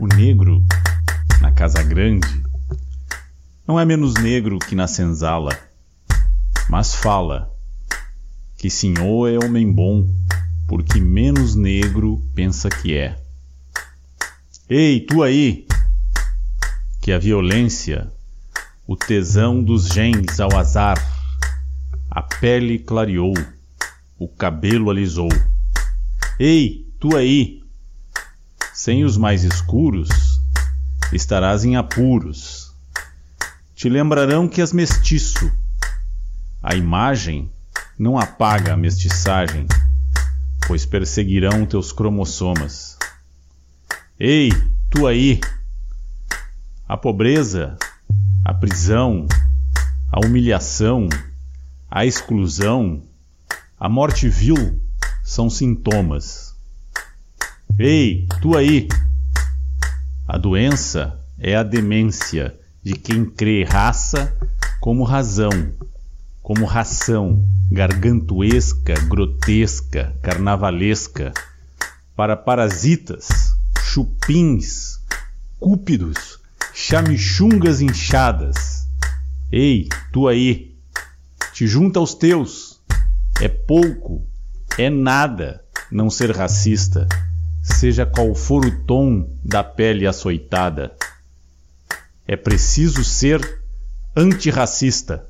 O negro, na casa grande, não é menos negro que na senzala, mas fala que senhor é homem bom, porque menos negro pensa que é. Ei, tu aí, que a violência, o tesão dos gens ao azar, a pele clareou, o cabelo alisou. Ei, tu aí, sem os mais escuros, estarás em apuros. Te lembrarão que és mestiço. A imagem não apaga a mestiçagem, pois perseguirão teus cromossomas. Ei, tu aí! A pobreza, a prisão, a humilhação, a exclusão, a morte vil são sintomas Ei, tu aí! A doença é a demência de quem crê raça como razão, como ração gargantuesca, grotesca, carnavalesca, para parasitas, chupins, cúpidos, chamichungas inchadas. Ei, tu aí, te junta aos teus. É pouco, é nada não ser racista seja qual for o tom da pele açoitada. É preciso ser antirracista.